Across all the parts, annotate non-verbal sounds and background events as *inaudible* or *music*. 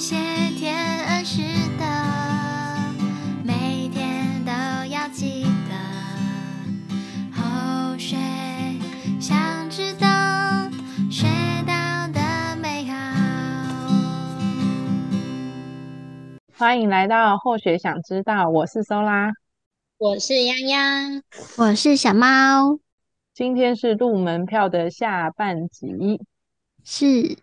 谢天恩师的，每天都要记得。后学想知道，学到的美好。欢迎来到后学想知道，我是搜拉，我是泱泱，我是小猫。今天是入门票的下半集，是。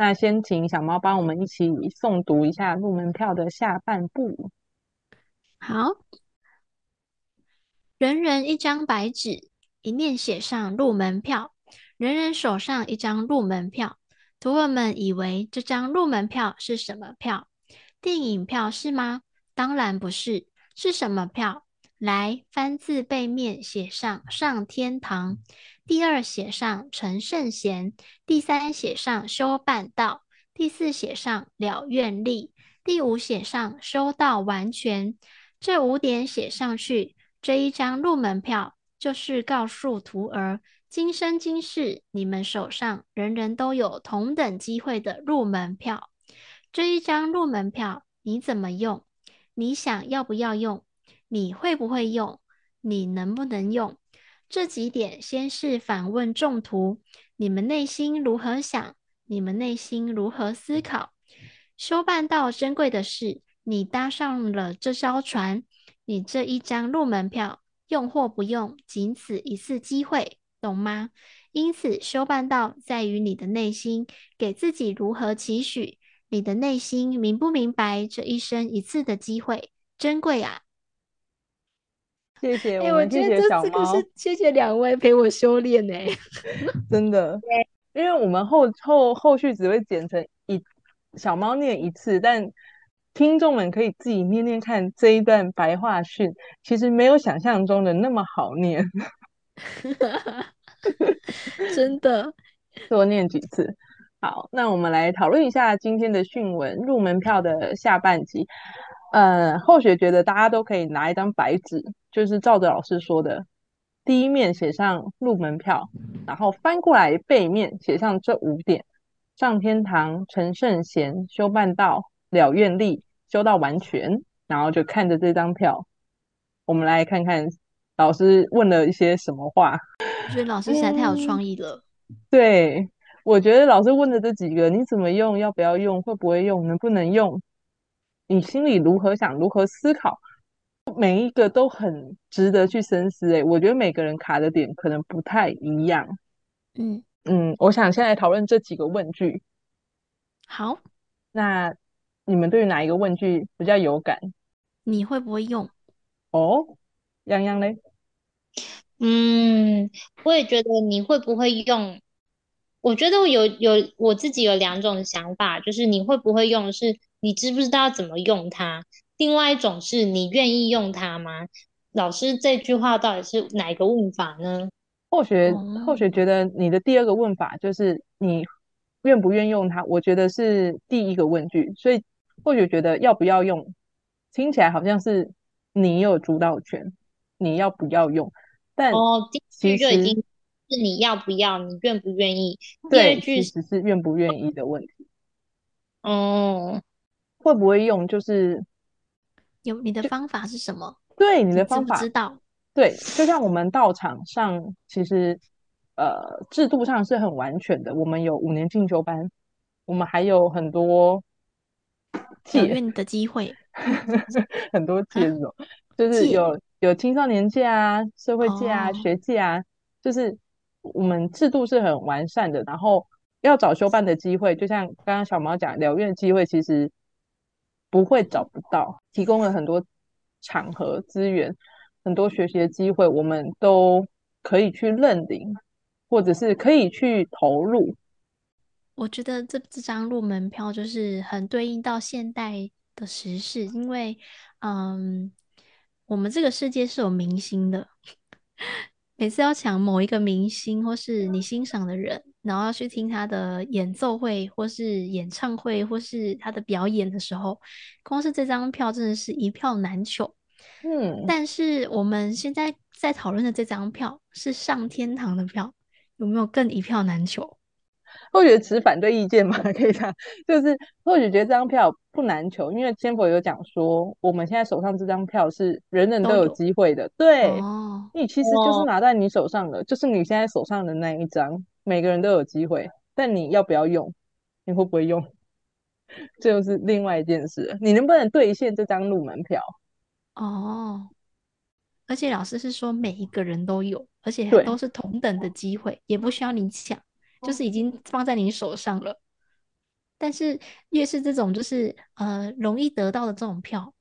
那先请小猫帮我们一起诵读一下入门票的下半部。好，人人一张白纸，一面写上入门票，人人手上一张入门票。徒儿们以为这张入门票是什么票？电影票是吗？当然不是，是什么票？来，翻字背面写上上天堂，第二写上成圣贤，第三写上修办道，第四写上了愿力，第五写上修道完全。这五点写上去，这一张入门票就是告诉徒儿，今生今世你们手上人人都有同等机会的入门票。这一张入门票你怎么用？你想要不要用？你会不会用？你能不能用？这几点先是反问众徒：你们内心如何想？你们内心如何思考？修办道珍贵的是，你搭上了这艘船，你这一张入门票用或不用，仅此一次机会，懂吗？因此，修办道在于你的内心，给自己如何期许？你的内心明不明白？这一生一次的机会，珍贵啊！*laughs* 谢谢，欸、我们谢谢小猫。*laughs* 谢谢两位陪我修炼呢、欸，*laughs* 真的。因为我们后后后续只会剪成一小猫念一次，但听众们可以自己念念看这一段白话训，其实没有想象中的那么好念。真的，多念几次。好，那我们来讨论一下今天的训文入门票的下半集。呃，后学觉得大家都可以拿一张白纸，就是照着老师说的，第一面写上入门票，然后翻过来背面写上这五点：上天堂、成圣贤、修办道、了愿力、修到完全。然后就看着这张票，我们来看看老师问了一些什么话。我觉得老师实在太有创意了。嗯，*laughs* 对，我觉得老师问的这几个，你怎么用？要不要用？会不会用？能不能用？你心里如何想，如何思考，每一个都很值得去深思。诶，我觉得每个人卡的点可能不太一样。嗯嗯，我想先来讨论这几个问句。好，那你们对于哪一个问句比较有感？你会不会用？哦，泱泱嘞？嗯，我也觉得你会不会用？我觉得我有有我自己有两种想法，就是你会不会用是。你知不知道怎么用它？另外一种是你愿意用它吗？老师这句话到底是哪一个问法呢？后学后学觉得你的第二个问法就是你愿不愿意用它？我觉得是第一个问句，所以后学觉得要不要用，听起来好像是你有主导权，你要不要用？但哦，第一句就已经是你要不要，你愿不愿意？对，第二句其实是愿不愿意的问题。哦。会不会用？就是有你的方法是什么？对，你的方法知，知道？对，就像我们道场上，其实呃制度上是很完全的。我们有五年进修班，我们还有很多借运的机会，*laughs* 很多借这种，就是有有青少年界啊、社会界啊、哦、学界啊，就是我们制度是很完善的。然后要找修办的机会，就像刚刚小毛讲疗院机会，其实。不会找不到，提供了很多场合资源，很多学习的机会，我们都可以去认领，或者是可以去投入。我觉得这这张入门票就是很对应到现代的时事，因为，嗯，我们这个世界是有明星的。*laughs* 每次要抢某一个明星，或是你欣赏的人，然后要去听他的演奏会，或是演唱会，或是他的表演的时候，光是这张票真的是一票难求。嗯，但是我们现在在讨论的这张票是上天堂的票，有没有更一票难求？*laughs* 或许持反对意见嘛，*laughs* 可以这样，就是或许觉得这张票不难求，因为千佛有讲说，我们现在手上这张票是人人都有机会的，对，哦、你其实就是拿在你手上的，就是你现在手上的那一张，每个人都有机会，但你要不要用，你会不会用，*laughs* 这就是另外一件事，你能不能兑现这张入门票？哦，而且老师是说每一个人都有，而且都是同等的机会，也不需要你抢。就是已经放在你手上了，但是越是这种就是呃容易得到的这种票，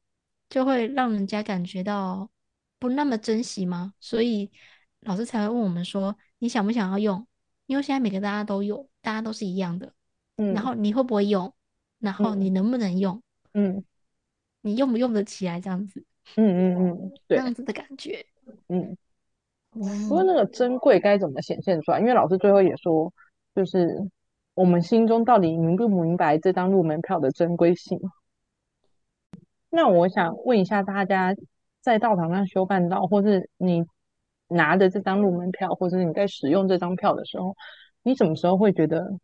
就会让人家感觉到不那么珍惜吗？所以老师才会问我们说，你想不想要用？因为现在每个大家都有，大家都是一样的，嗯，然后你会不会用？然后你能不能用？嗯，你用不用得起来？这样子，嗯嗯嗯，对，这样子的感觉，嗯。不过那个珍贵该怎么显现出来？因为老师最后也说。就是我们心中到底明不明白这张入门票的珍贵性？那我想问一下大家，在道场上修办道，或是你拿着这张入门票，或者你在使用这张票的时候，你什么时候会觉得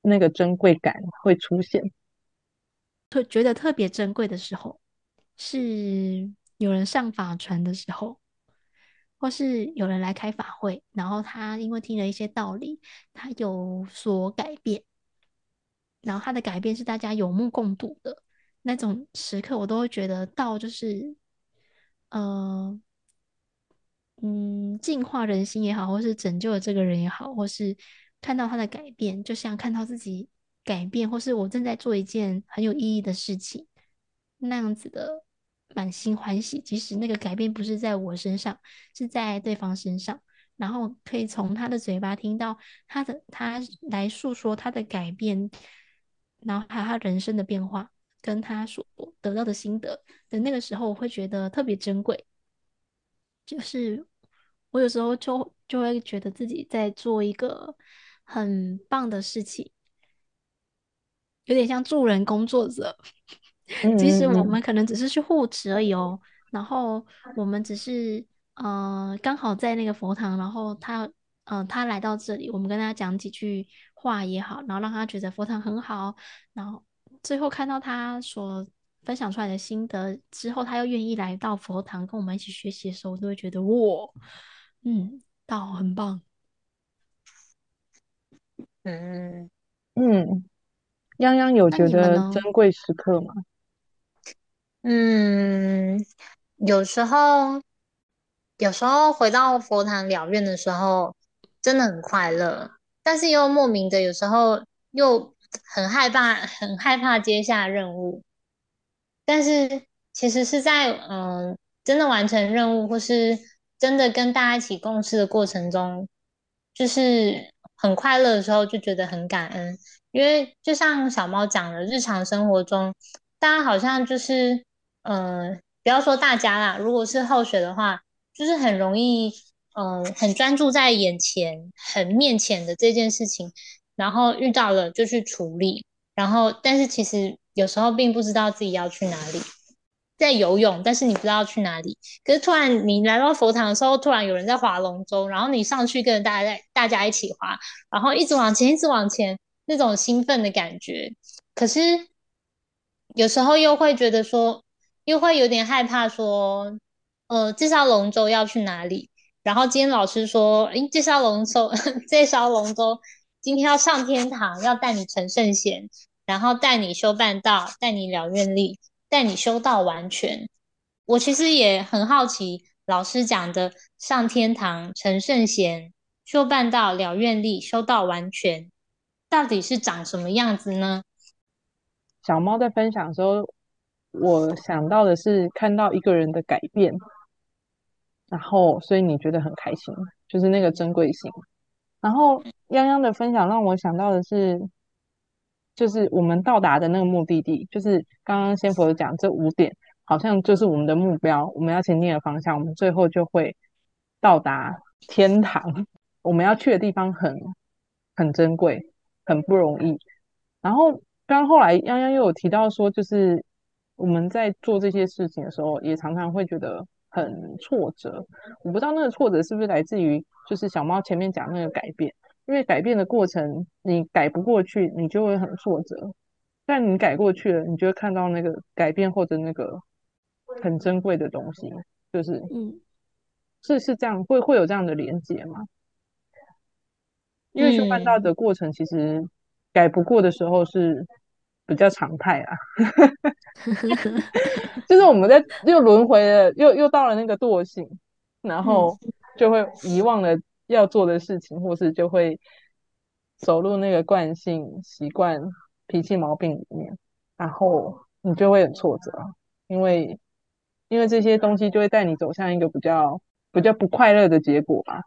那个珍贵感会出现？特觉得特别珍贵的时候，是有人上法船的时候。或是有人来开法会，然后他因为听了一些道理，他有所改变，然后他的改变是大家有目共睹的那种时刻，我都会觉得道就是，呃，嗯，净化人心也好，或是拯救了这个人也好，或是看到他的改变，就像看到自己改变，或是我正在做一件很有意义的事情，那样子的。满心欢喜，即使那个改变不是在我身上，是在对方身上，然后可以从他的嘴巴听到他的他来诉说他的改变，然后还有他人生的变化，跟他所得到的心得的那个时候，我会觉得特别珍贵。就是我有时候就就会觉得自己在做一个很棒的事情，有点像助人工作者。其实我们可能只是去护持而已哦，然后我们只是呃刚好在那个佛堂，然后他呃他来到这里，我们跟他讲几句话也好，然后让他觉得佛堂很好，然后最后看到他所分享出来的心得之后，他又愿意来到佛堂跟我们一起学习的时候，我都会觉得哇，嗯，到很棒，嗯嗯，泱泱有觉得珍贵时刻吗？嗯，有时候，有时候回到佛堂了愿的时候，真的很快乐，但是又莫名的，有时候又很害怕，很害怕接下任务。但是其实是在嗯，真的完成任务，或是真的跟大家一起共事的过程中，就是很快乐的时候，就觉得很感恩。因为就像小猫讲的，日常生活中，大家好像就是。嗯、不要说大家啦，如果是后学的话，就是很容易，嗯、很专注在眼前、很面前的这件事情，然后遇到了就去处理，然后但是其实有时候并不知道自己要去哪里，在游泳，但是你不知道去哪里，可是突然你来到佛堂的时候，突然有人在划龙舟，然后你上去跟大家在大家一起划，然后一直往前，一直往前，那种兴奋的感觉，可是有时候又会觉得说。又会有点害怕，说，呃，这艘龙舟要去哪里？然后今天老师说，诶，这艘龙舟，*laughs* 这艘龙舟今天要上天堂，要带你成圣贤，然后带你修办道，带你了愿力，带你修道完全。我其实也很好奇，老师讲的上天堂、成圣贤、修半道、了愿力、修道完全，到底是长什么样子呢？小猫在分享的时候。我想到的是看到一个人的改变，然后所以你觉得很开心，就是那个珍贵性。然后泱泱的分享让我想到的是，就是我们到达的那个目的地，就是刚刚仙佛讲这五点，好像就是我们的目标，我们要前进的方向，我们最后就会到达天堂。我们要去的地方很很珍贵，很不容易。然后刚后来泱泱又有提到说，就是。我们在做这些事情的时候，也常常会觉得很挫折。我不知道那个挫折是不是来自于，就是小猫前面讲那个改变。因为改变的过程你改不过去，你就会很挫折。但你改过去了，你就会看到那个改变或者那个很珍贵的东西，就是嗯，是是这样，会会有这样的连接吗？因为修办道的过程，其实改不过的时候是比较常态啊，*laughs* 就是我们在又轮回了，又又到了那个惰性，然后就会遗忘了要做的事情，或是就会走入那个惯性习惯。脾气毛病里面，然后你就会很挫折，因为因为这些东西就会带你走向一个比较比较不快乐的结果吧。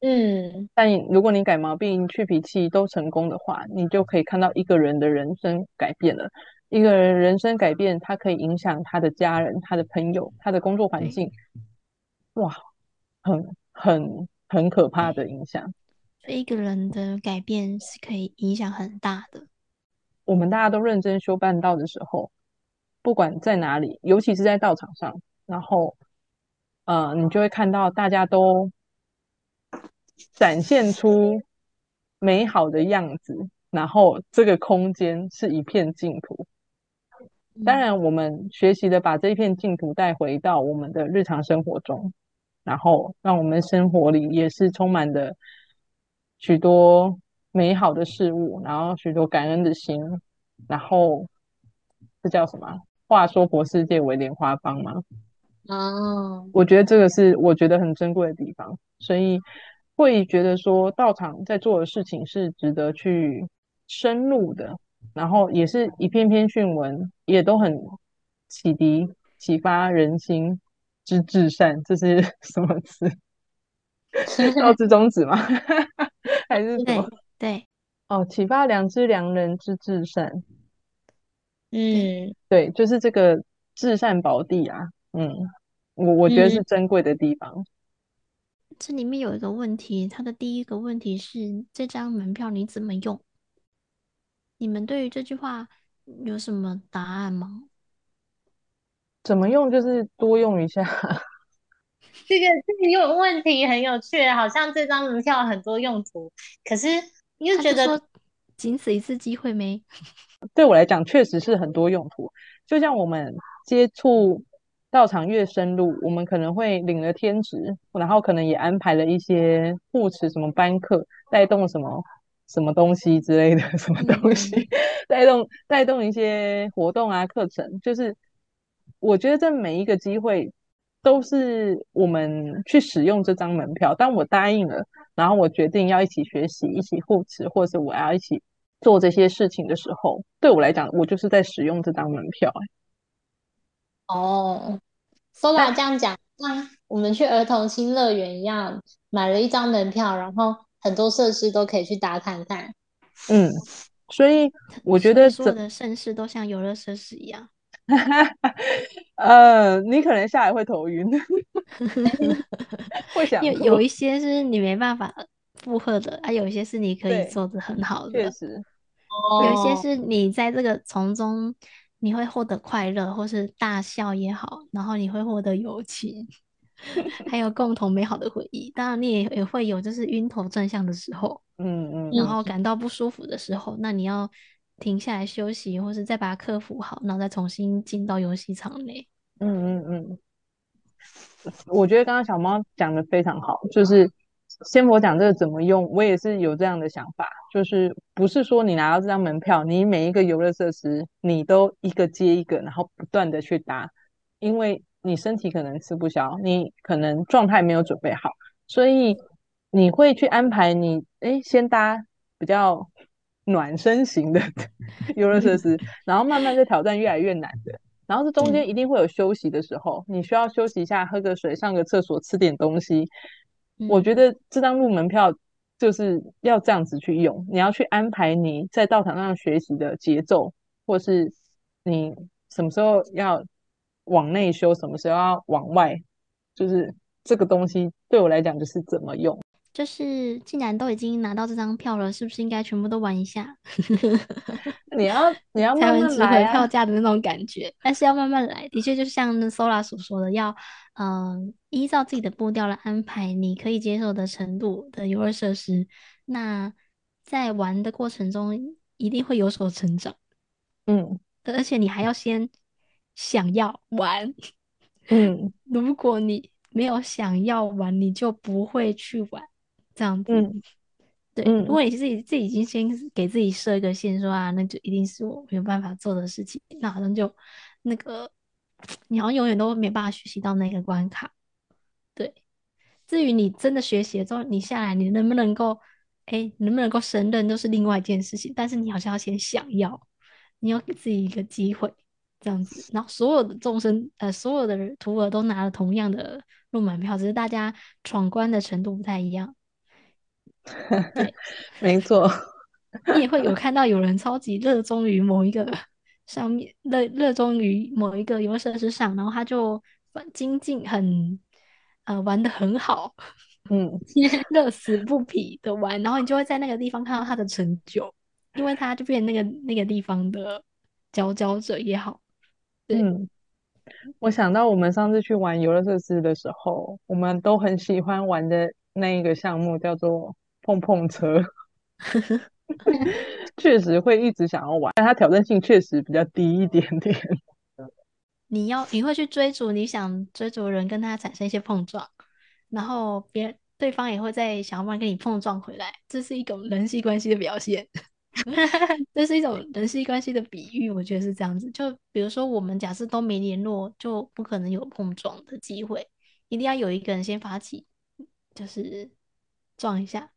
嗯，但如果你改毛病、去脾气都成功的话，你就可以看到一个人的人生改变了。一个人人生改变，他可以影响他的家人、他的朋友、他的工作环境。哇，很很很可怕的影响。所以一个人的改变是可以影响很大的。我们大家都认真修办道的时候，不管在哪里，尤其是在道场上，然后，呃，你就会看到大家都展现出美好的样子，然后这个空间是一片净土。当然，我们学习的把这一片净土带回到我们的日常生活中，然后让我们生活里也是充满的许多。美好的事物，然后许多感恩的心，然后这叫什么？话说佛世界为莲花方吗？哦，我觉得这个是我觉得很珍贵的地方，所以会觉得说道场在做的事情是值得去深入的，然后也是一篇篇训文，也都很启迪、启发人心之至善，这是 *laughs* 什么词？*laughs* 道之宗旨吗？*laughs* 还是什么？对，哦，启发良知良人之至善，嗯，对，就是这个至善宝地啊，嗯，我我觉得是珍贵的地方。嗯。这里面有一个问题，它的第一个问题是这张门票你怎么用？你们对于这句话有什么答案吗？怎么用就是多用一下。*laughs* 这个这个用问题很有趣，好像这张门票很多用途，可是。你就觉得仅此一次机会没？*laughs* 对我来讲，确实是很多用途。就像我们接触道场越深入，我们可能会领了天职，然后可能也安排了一些护持什么班课，带动什么什么东西之类的，什么东西、*laughs* 嗯、带动带动一些活动啊课程。就是我觉得这每一个机会都是我们去使用这张门票。当我答应了。然后我决定要一起学习、一起护持，或者我要一起做这些事情的时候，对我来讲，我就是在使用这张门票。哦，Sola 这样讲，像我们去儿童新乐园一样，买了一张门票，然后很多设施都可以去打看看。嗯，所以我觉得所有的盛事都像游乐设施一样。*laughs* 呃，你可能下来会头晕，*laughs* 会想有有一些是你没办法负荷的啊，有一些是你可以做的很好的，确实，有一些是你在这个从中你会获得快乐，或是大笑也好，然后你会获得友情，还有共同美好的回忆。当然，你也也会有就是晕头转向的时候，嗯嗯，然后感到不舒服的时候，那你要。停下来休息，或是再把它克服好，然后再重新进到游戏场内。嗯嗯嗯，我觉得刚刚小猫讲的非常好，就是仙佛讲这个怎么用，我也是有这样的想法，就是不是说你拿到这张门票，你每一个游乐设施你都一个接一个，然后不断的去搭，因为你身体可能吃不消，你可能状态没有准备好，所以你会去安排你，哎，先搭比较。暖身型的 *laughs* 游乐设施，然后慢慢的挑战越来越难的，然后这中间一定会有休息的时候，嗯、你需要休息一下，喝个水，上个厕所，吃点东西。嗯、我觉得这张入门票就是要这样子去用，你要去安排你在道场上学习的节奏，或是你什么时候要往内修，什么时候要往外，就是这个东西对我来讲就是怎么用。就是既然都已经拿到这张票了，是不是应该全部都玩一下？*laughs* 你要你要慢慢来、啊、票价的那种感觉，但是要慢慢来。的确，就像 Sola 所说的，要嗯、呃、依照自己的步调来安排，你可以接受的程度的游乐设施，那在玩的过程中，一定会有所成长。嗯，而且你还要先想要玩。嗯，*laughs* 如果你没有想要玩，你就不会去玩。这样子，嗯，对。嗯，如果你自己自己已经先给自己设一个线，说啊，那就一定是我没有办法做的事情，那好像就那个，你好像永远都没办法学习到那个关卡。对。至于你真的学习了之后，你下来你能不能够，哎，能不能够胜任，都是另外一件事情。但是你好像要先想要，你要给自己一个机会，这样子。然后所有的众生，呃，所有的徒儿都拿了同样的入门票，只是大家闯关的程度不太一样。对，*laughs* 没错，*laughs* 你也会有看到有人超级热衷于某一个上面，热热衷于某一个游乐设施上，然后他就很精进，很呃玩的很好，嗯，*laughs* 乐此不疲的玩，然后你就会在那个地方看到他的成就，因为他就变成那个那个地方的佼佼者也好。对，嗯，我想到我们上次去玩游乐设施的时候，我们都很喜欢玩的那一个项目叫做。碰碰车 *laughs* *laughs* 确实会一直想要玩，但它挑战性确实比较低一点点。*laughs* 你要你会去追逐你想追逐的人，跟他产生一些碰撞，然后别对方也会在想办法跟你碰撞回来，这是一种人际关系的表现，这是一种人际关系的比喻，我觉得是这样子。就比如说我们假设都没联络，就不可能有碰撞的机会，一定要有一个人先发起，就是撞一下。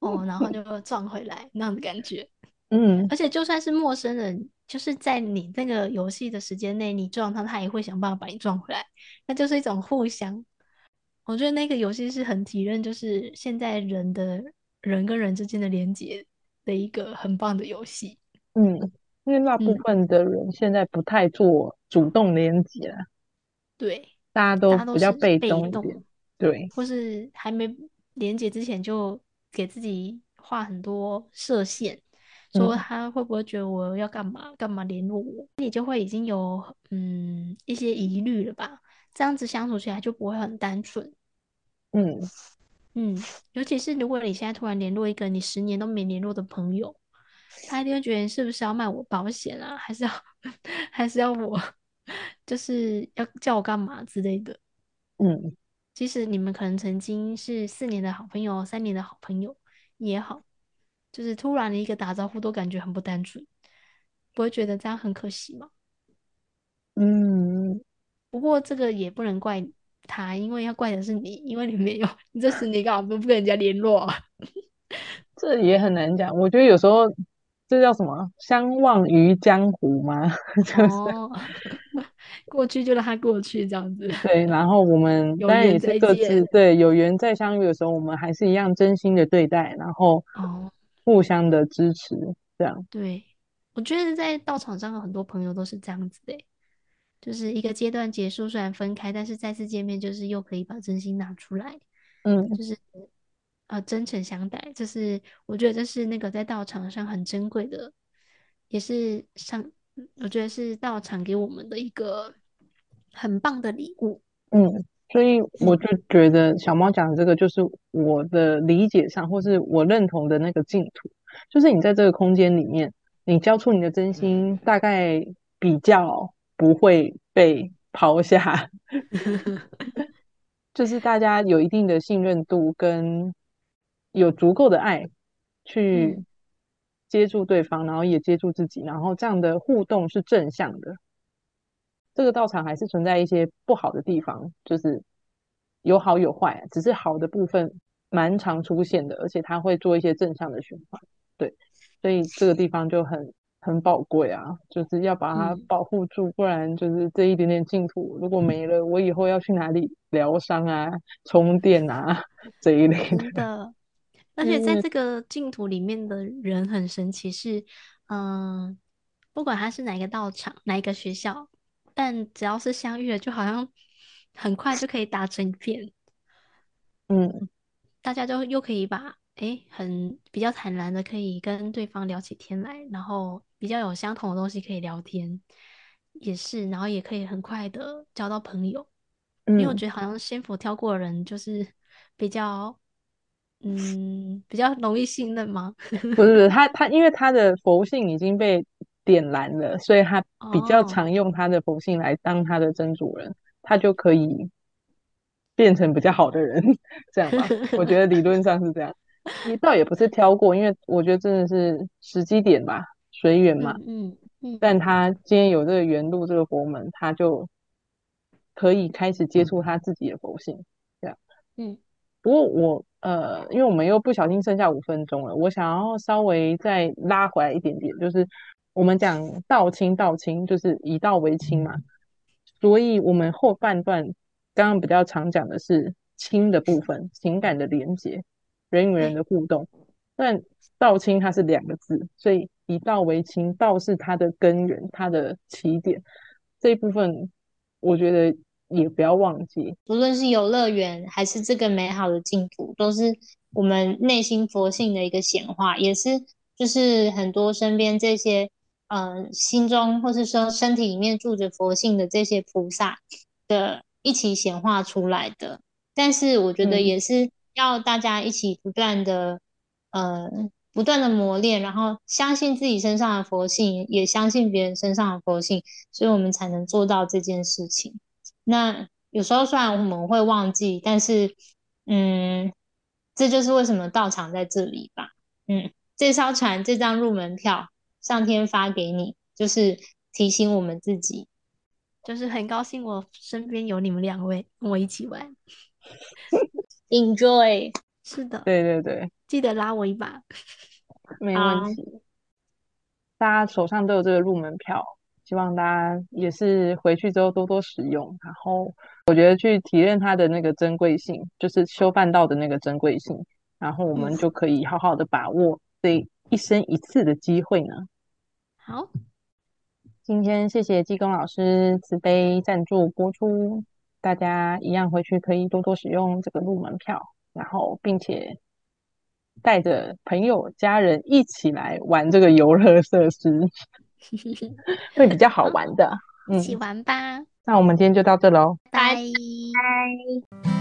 哦，然后就撞回来那样的感觉，*laughs* 嗯，而且就算是陌生人，就是在你那个游戏的时间内，你撞他，他也会想办法把你撞回来，那就是一种互相。我觉得那个游戏是很体认，就是现在人的人跟人之间的连接的一个很棒的游戏。嗯，因为大部分的人现在不太做主动连接了，对，大家都比较被动一点，对，或是还没连接之前就。给自己画很多设限，说他会不会觉得我要干嘛干嘛联络我，你就会已经有嗯一些疑虑了吧？这样子相处起来就不会很单纯。嗯嗯，尤其是如果你现在突然联络一个你十年都没联络的朋友，他一定会觉得你是不是要卖我保险啊？还是要 *laughs* 还是要我 *laughs* 就是要叫我干嘛之类的？嗯。即使你们可能曾经是四年的好朋友、三年的好朋友也好，就是突然的一个打招呼都感觉很不单纯，不会觉得这样很可惜吗？嗯，不过这个也不能怪他，因为要怪的是你，因为你没有，*laughs* 你这十年干嘛不不跟人家联络啊，*laughs* 这也很难讲。我觉得有时候。这叫什么？相忘于江湖吗？*laughs* 就是、哦、过去就让它过去，这样子。对，然后我们 *laughs* 当然也是各自对有缘再相遇的时候，我们还是一样真心的对待，然后哦互相的支持，这样。对，我觉得在道场上有很多朋友都是这样子的，就是一个阶段结束，虽然分开，但是再次见面，就是又可以把真心拿出来。嗯，就是。呃，真诚相待，这是我觉得这是那个在道场上很珍贵的，也是上我觉得是道场给我们的一个很棒的礼物。嗯，所以我就觉得小猫讲的这个就是我的理解上，或是我认同的那个净土，就是你在这个空间里面，你交出你的真心，大概比较不会被抛下，*laughs* 就是大家有一定的信任度跟。有足够的爱去接住对方，嗯，然后也接住自己，然后这样的互动是正向的。这个道场还是存在一些不好的地方，就是有好有坏，只是好的部分蛮常出现的，而且他会做一些正向的循环。对，所以这个地方就很很宝贵啊，就是要把它保护住，嗯，不然就是这一点点净土如果没了，我以后要去哪里疗伤啊、充电啊这一类的。而且在这个净土里面的人很神奇，是，嗯、呃，不管他是哪一个道场、哪一个学校，但只要是相遇了，就好像很快就可以打成一片。嗯，大家就又可以把，诶，很比较坦然的可以跟对方聊起天来，然后比较有相同的东西可以聊天，也是，然后也可以很快的交到朋友。嗯、因为我觉得好像仙佛挑过的人就是比较。嗯，比较容易信任吗？*laughs* 不是，他他因为他的佛性已经被点燃了，所以他比较常用他的佛性来当他的真主人，哦、他就可以变成比较好的人，这样吧？我觉得理论上是这样。你倒也不是挑过，因为我觉得真的是时机点吧，随缘嘛。嗯嗯。嗯，但他今天有这个缘路这个佛门，他就可以开始接触他自己的佛性，这样。嗯。不过我呃，因为我们又不小心剩下五分钟了，我想要稍微再拉回来一点点，就是我们讲道亲道亲，就是以道为亲嘛，所以我们后半段刚刚比较常讲的是亲的部分，情感的连接，人与人的互动。但道亲它是两个字，所以以道为亲，道是它的根源，它的起点，这一部分我觉得。也不要忘记，无论是游乐园还是这个美好的净土，都是我们内心佛性的一个显化，也是就是很多身边这些嗯、呃、心中或是说身体里面住着佛性的这些菩萨的一起显化出来的。但是我觉得也是要大家一起不断的、嗯、呃不断的磨练，然后相信自己身上的佛性，也相信别人身上的佛性，所以我们才能做到这件事情。那有时候虽然我们会忘记，但是，嗯，这就是为什么道场在这里吧。嗯，这艘船这张入门票，上天发给你，就是提醒我们自己，就是很高兴我身边有你们两位跟我一起玩，enjoy。*laughs* 是的，对对对，记得拉我一把，没问题。Uh, 大家手上都有这个入门票。希望大家也是回去之后多多使用，然后我觉得去体验它的那个珍贵性，就是修办道的那个珍贵性，然后我们就可以好好的把握这一生一次的机会呢。好，今天谢谢济公老师慈悲赞助播出，大家一样回去可以多多使用这个入门票，然后并且带着朋友家人一起来玩这个游乐设施。*laughs* 会比较好玩的，一起玩吧。那我们今天就到这喽，拜拜。